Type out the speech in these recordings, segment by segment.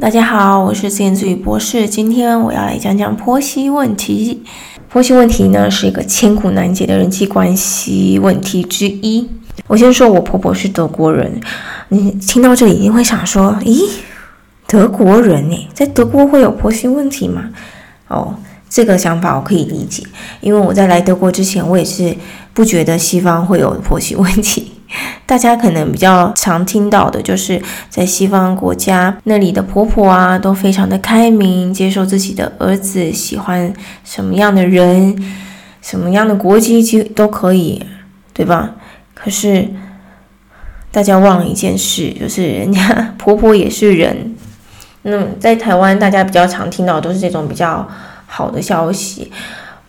大家好，我是自言自语博士。今天我要来讲讲婆媳问题。婆媳问题呢，是一个千古难解的人际关系问题之一。我先说，我婆婆是德国人。你听到这里，一定会想说：咦，德国人呢，在德国会有婆媳问题吗？哦，这个想法我可以理解，因为我在来德国之前，我也是不觉得西方会有婆媳问题。大家可能比较常听到的，就是在西方国家那里的婆婆啊，都非常的开明，接受自己的儿子喜欢什么样的人，什么样的国籍就都可以，对吧？可是大家忘了一件事，就是人家 婆婆也是人。那在台湾，大家比较常听到都是这种比较好的消息。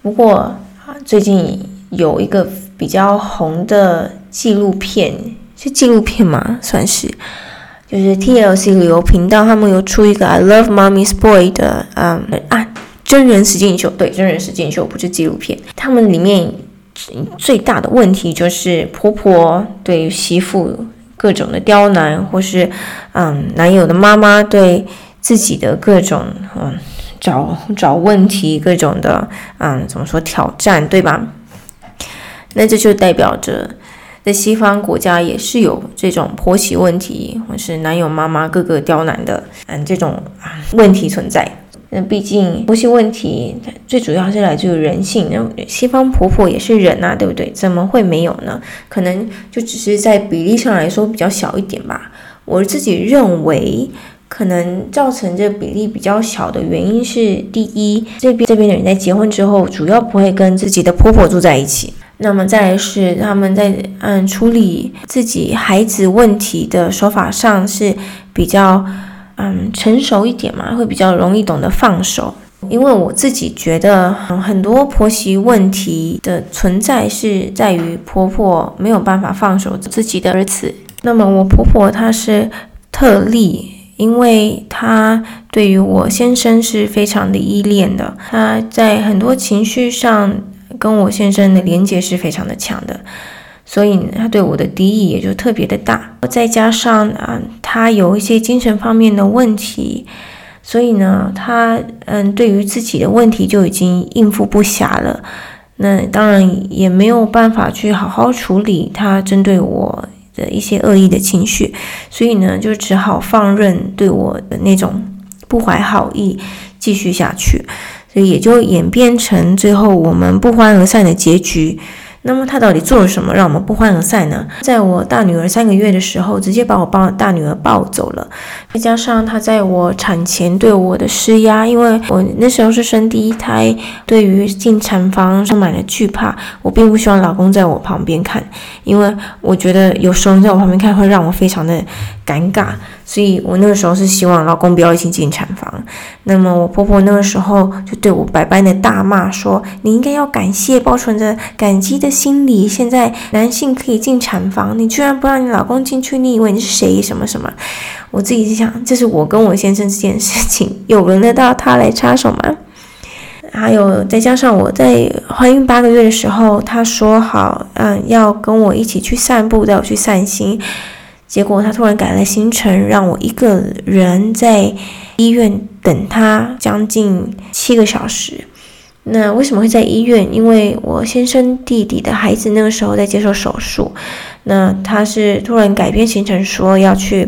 不过啊，最近有一个比较红的。纪录片是纪录片吗？算是，就是 TLC 旅游频道，他们有出一个《I Love Mommy's Boy》的，嗯啊，真人实境秀，对，真人实境秀不是纪录片。他们里面最大的问题就是婆婆对媳妇各种的刁难，或是嗯男友的妈妈对自己的各种嗯找找问题，各种的嗯怎么说挑战，对吧？那这就代表着。在西方国家也是有这种婆媳问题，或是男友妈妈各个刁难的，嗯，这种啊问题存在。那毕竟婆媳问题最主要是来自于人性，那西方婆婆也是人呐，对不对？怎么会没有呢？可能就只是在比例上来说比较小一点吧。我自己认为，可能造成这比例比较小的原因是，第一，这边这边的人在结婚之后，主要不会跟自己的婆婆住在一起。那么再来是他们在嗯处理自己孩子问题的手法上是比较嗯成熟一点嘛，会比较容易懂得放手。因为我自己觉得很多婆媳问题的存在是在于婆婆没有办法放手自己的儿子。那么我婆婆她是特例，因为她对于我先生是非常的依恋的，她在很多情绪上。跟我先生的连接是非常的强的，所以他对我的敌意也就特别的大。再加上啊，他有一些精神方面的问题，所以呢，他嗯，对于自己的问题就已经应付不暇了。那当然也没有办法去好好处理他针对我的一些恶意的情绪，所以呢，就只好放任对我的那种不怀好意继续下去。所以也就演变成最后我们不欢而散的结局。那么他到底做了什么让我们不欢而散呢？在我大女儿三个月的时候，直接把我抱大女儿抱走了。再加上他在我产前对我的施压，因为我那时候是生第一胎，对于进产房充满了惧怕。我并不希望老公在我旁边看，因为我觉得有时候在我旁边看会让我非常的尴尬。所以我那个时候是希望老公不要一起进产房。那么我婆婆那个时候就对我百般的大骂，说你应该要感谢，保存着感激的心理。现在男性可以进产房，你居然不让你老公进去，你以为你是谁？什么什么？我自己想，这是我跟我先生这件事情，有轮得到他来插手吗？还有再加上我在怀孕八个月的时候，他说好，嗯，要跟我一起去散步，带我去散心。结果他突然改了行程，让我一个人在医院等他将近七个小时。那为什么会在医院？因为我先生弟弟的孩子那个时候在接受手术。那他是突然改变行程，说要去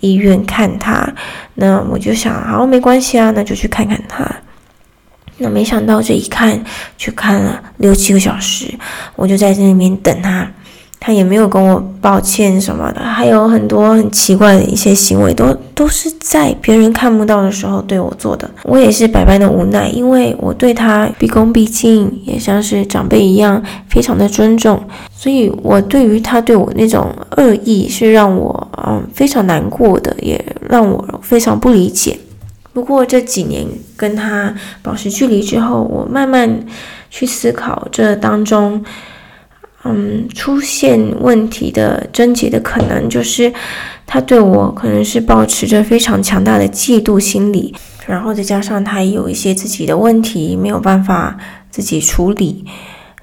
医院看他。那我就想，好，没关系啊，那就去看看他。那没想到这一看，去看了六七个小时，我就在这里面等他。他也没有跟我抱歉什么的，还有很多很奇怪的一些行为，都都是在别人看不到的时候对我做的。我也是百般的无奈，因为我对他毕恭毕敬，也像是长辈一样，非常的尊重。所以，我对于他对我那种恶意，是让我嗯非常难过的，也让我非常不理解。不过这几年跟他保持距离之后，我慢慢去思考这当中。嗯，出现问题的症结的可能就是，他对我可能是保持着非常强大的嫉妒心理，然后再加上他有一些自己的问题没有办法自己处理，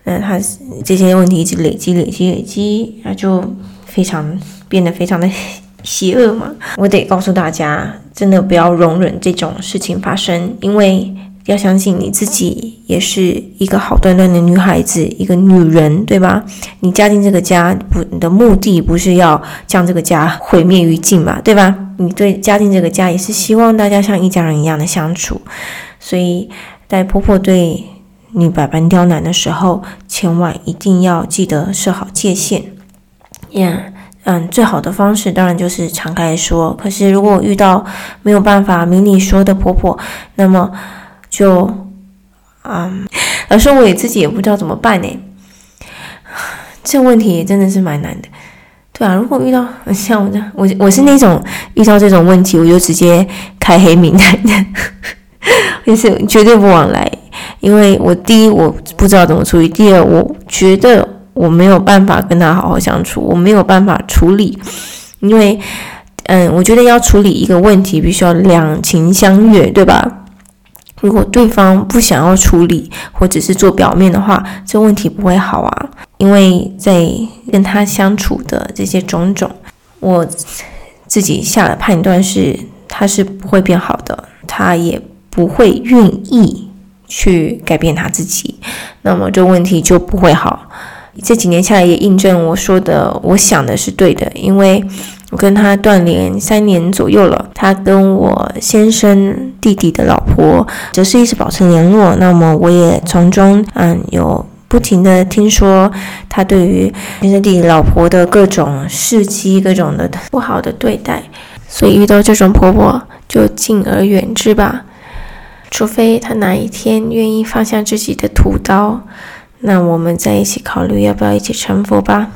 那他这些问题一直累积、累积、累积，那就非常变得非常的邪恶嘛。我得告诉大家，真的不要容忍这种事情发生，因为要相信你自己也是一个好端端的女孩子，一个女人，对吧？你嫁进这个家，不，你的目的不是要将这个家毁灭于尽嘛，对吧？你对嫁进这个家也是希望大家像一家人一样的相处，所以在婆婆对。你百般刁难的时候，千万一定要记得设好界限。呀，嗯，最好的方式当然就是敞开说。可是如果遇到没有办法明理说的婆婆，那么就，嗯，老师我也自己也不知道怎么办呢。这问题真的是蛮难的。对啊，如果遇到像我这样，我我是那种遇到这种问题我就直接开黑名单的，就是绝对不往来。因为我第一我不知道怎么处理，第二我觉得我没有办法跟他好好相处，我没有办法处理，因为，嗯，我觉得要处理一个问题，必须要两情相悦，对吧？如果对方不想要处理，或者是做表面的话，这问题不会好啊。因为在跟他相处的这些种种，我自己下的判断是，他是不会变好的，他也不会愿意。去改变他自己，那么这问题就不会好。这几年下来也印证我说的，我想的是对的，因为我跟他断联三年左右了，他跟我先生弟弟的老婆则是一直保持联络。那么我也从中嗯有不停的听说他对于先生弟弟老婆的各种事迹、各种的不好的对待，所以遇到这种婆婆就敬而远之吧。除非他哪一天愿意放下自己的屠刀，那我们再一起考虑要不要一起成佛吧。